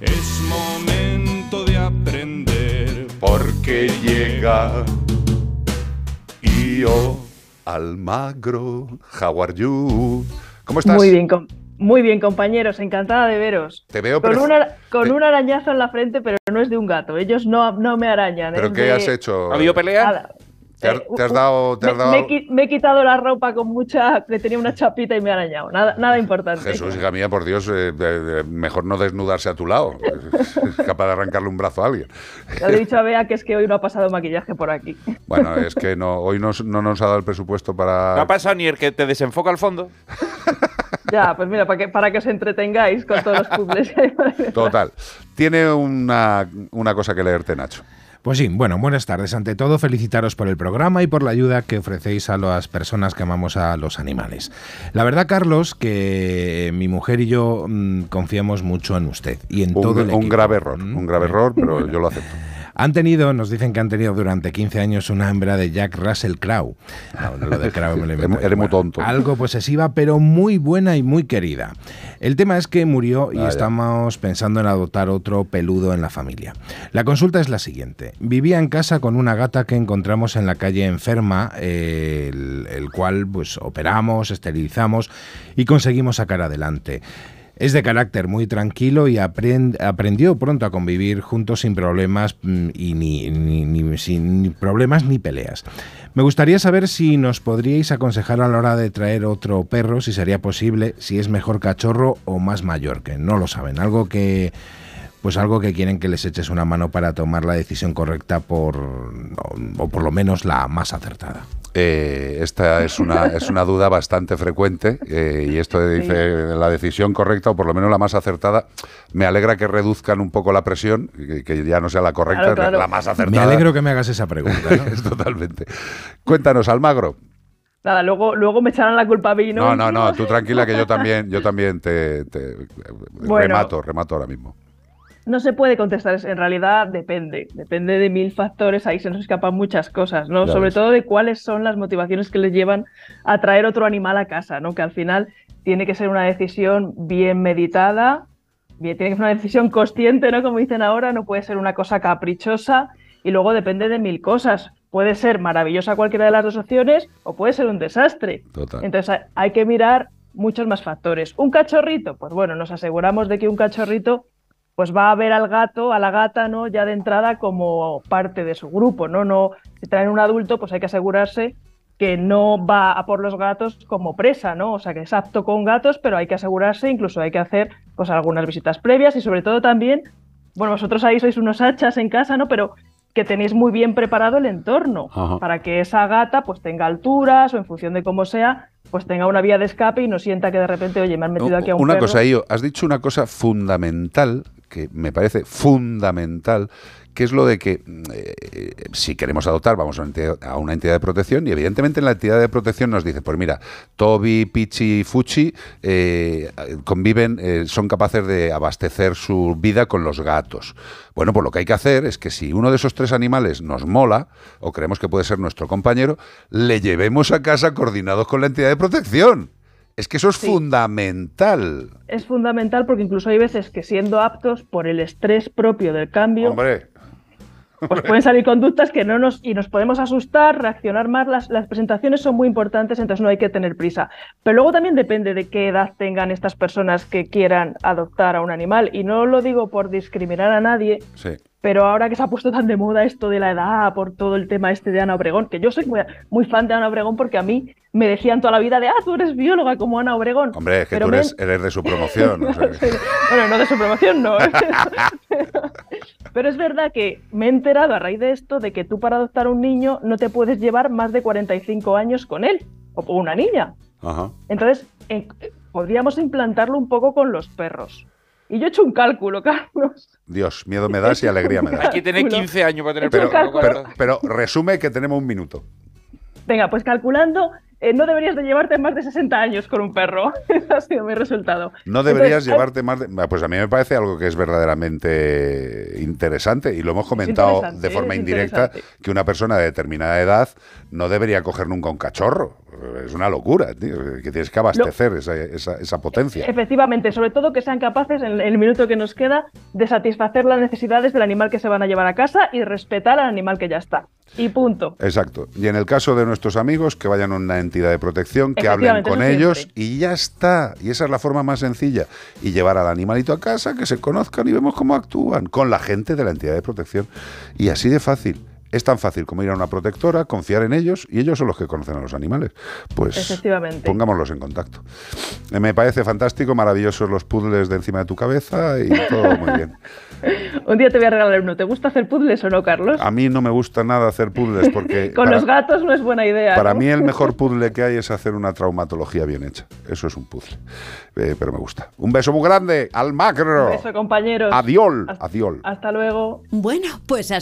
Es momento de aprender. Porque llega Io Almagro. How are you? ¿Cómo estás? Muy bien, com- muy bien, compañeros. Encantada de veros. Te veo Con, una- con te- un arañazo en la frente, pero no es de un gato. Ellos no, no me arañan. ¿Pero qué de- has hecho? ¿Ha habido pelea? ¿Te has, Eh, te has dado, te has me, dado- me he me he quitado la ropa con mucha. que tenía una chapita y me ha arañado. Nada, nada importante. Jesús, hija mía, por Dios, eh, de- mejor no desnudarse a tu lado. Es capaz de arrancarle un brazo a alguien. Ya le he dicho a Bea que es que hoy no ha pasado maquillaje por aquí. Bueno, es que no, hoy nos- no nos ha dado el presupuesto para... ¿No ha pasado ni el que te desenfoca al fondo? Ya, pues mira, para que, para que os entretengáis con todos los puzzles. Total. Tiene una, una cosa que leerte, Nacho. Pues sí, bueno, buenas tardes. Ante todo, felicitaros por el programa y por la ayuda que ofrecéis a las personas que amamos a los animales. La verdad, Carlos, que mi mujer y yo mm, confiamos mucho en usted y en todo Un, el un equipo. grave error, Mm, un grave error, pero yo lo acepto. Han tenido, nos dicen que han tenido durante 15 años una hembra de Jack Russell Crowe. No, lo de Crowe me lo. Eres muy tonto. Algo posesiva, pero muy buena y muy querida. El tema es que murió y Ah, ya. estamos pensando en adoptar otro peludo en la familia. La consulta es la siguiente. Vivía en casa con una gata que encontramos en la calle enferma, eh, el, el cual pues operamos, esterilizamos y conseguimos sacar adelante. Es de carácter muy tranquilo y aprend- aprendió pronto a convivir juntos sin problemas mm, y ni, sin problemas ni peleas. Me gustaría saber si nos podríais aconsejar a la hora de traer otro perro, si sería posible, si es mejor cachorro o más mayor, que no lo saben. Algo que pues algo que quieren que les eches una mano para tomar la decisión correcta por o por lo menos la más acertada. Eh, esta es una, es una duda bastante frecuente eh, y esto de dice la decisión correcta o por lo menos la más acertada. Me alegra que reduzcan un poco la presión, que, que ya no sea la correcta, Claro, claro. la más Me acertada. alegro que me hagas esa pregunta. ¿no? Es totalmente. Cuéntanos, Almagro. Nada, luego, luego me echarán la culpa a mí, ¿no? No, no, no, tú tranquila que yo también, yo también te, te- Bueno. remato, remato ahora mismo. No se puede contestar, es- en realidad depende, depende de mil factores, ahí se nos escapan muchas cosas, ¿no? Sobre todo de cuáles son las motivaciones que les llevan a traer otro animal a casa, ¿no? Que al final tiene que ser una decisión bien meditada, bien, tiene que ser una decisión consciente, ¿no? Como dicen ahora, no puede ser una cosa caprichosa y luego depende de mil cosas. Puede ser maravillosa cualquiera de las dos opciones o puede ser un desastre. Total. Entonces hay que mirar muchos más factores. Un cachorrito, pues bueno, nos aseguramos de que un cachorrito pues va a ver al gato, a la gata, ¿no? Ya de entrada como parte de su grupo, ¿no? No, si traen un adulto, pues hay que asegurarse que no va a por los gatos como presa, ¿no? O sea, que es apto con gatos, pero hay que asegurarse, incluso hay que hacer pues algunas visitas previas y sobre todo también, bueno, vosotros ahí sois unos hachas en casa, ¿no? Pero que tenéis muy bien preparado el entorno Ajá. para que esa gata pues tenga alturas o en función de cómo sea, pues tenga una vía de escape y no sienta que de repente, oye, me han metido aquí a un Una perro. cosa, Io, has dicho una cosa fundamental, que me parece fundamental, que es lo de que mm, eh, si queremos adoptar, vamos a una, entidad, a una entidad de protección y evidentemente en la entidad de protección nos dice, pues mira, Toby, Pichi y Fuchi eh, conviven, eh, son capaces de abastecer su vida con los gatos. Bueno, pues lo que hay que hacer es que si uno de esos tres animales nos mola o creemos que puede ser nuestro compañero, le llevemos a casa coordinados con la entidad de protección. Es que eso es Sí. fundamental. Es fundamental porque incluso hay veces que siendo aptos por el estrés propio del cambio, Hombre, pues pueden salir conductas que no nos y nos podemos asustar, reaccionar más. Las, las presentaciones son muy importantes, entonces no hay que tener prisa. Pero luego también depende de qué edad tengan estas personas que quieran adoptar a un animal. Y no lo digo por discriminar a nadie, sí. Pero ahora que se ha puesto tan de moda esto de la edad, por todo el tema este de Ana Obregón, que yo soy muy, muy fan de Ana Obregón porque a mí me decían toda la vida de, ah, tú eres bióloga como Ana Obregón. Hombre, es que Pero tú me- eres, de su promoción. o sea que- bueno, no de su promoción, no. Pero es verdad que me he enterado a raíz de esto de que tú para adoptar un niño no te puedes llevar más de 45 años con él, o con una niña. Ajá. Entonces, en- podríamos implantarlo un poco con los perros. Y yo he hecho un cálculo, Carlos. Dios, miedo me das y alegría me das. Hay que tener 15 años para tener Pero, pero, pero resume que tenemos un minuto. Venga, pues calculando, eh, no deberías de llevarte más de 60 años con un perro. Ese ha sido mi resultado. No deberías Entonces, llevarte más de... Pues a mí me parece algo que es verdaderamente interesante y lo hemos comentado de forma indirecta que una persona de determinada edad no debería coger nunca un cachorro. Es una locura, tío, que tienes que abastecer esa, esa- esa potencia. Efectivamente, sobre todo que sean capaces en el minuto que nos queda de satisfacer las necesidades del animal que se van a llevar a casa y respetar al animal que ya está. Y punto. Exacto. Y en el caso de nuestros amigos, que vayan a una entidad de protección, que hablen con ellos y ya está. Y esa es la forma más sencilla. Y llevar al animalito a casa, que se conozcan y vemos cómo actúan con la gente de la entidad de protección. Y así de fácil. Es tan fácil como ir a una protectora, confiar en ellos y ellos son los que conocen a los animales. Pues Efectivamente. pongámoslos en contacto. Eh, Me parece fantástico, maravillosos los puzzles de encima de tu cabeza y todo muy bien. Un día te voy a regalar uno. ¿Te gusta hacer puzzles o no, Carlos? A mí no me gusta nada hacer puzzles porque... Con para- los gatos no es buena idea. Para ¿no? mí el mejor puzzle que hay es hacer una traumatología bien hecha. Eso es un puzzle. Eh, pero me gusta. Un beso muy grande. Al macro. Un beso, compañeros. Adiol. Hasta- Adiol. Hasta luego. Bueno, pues hasta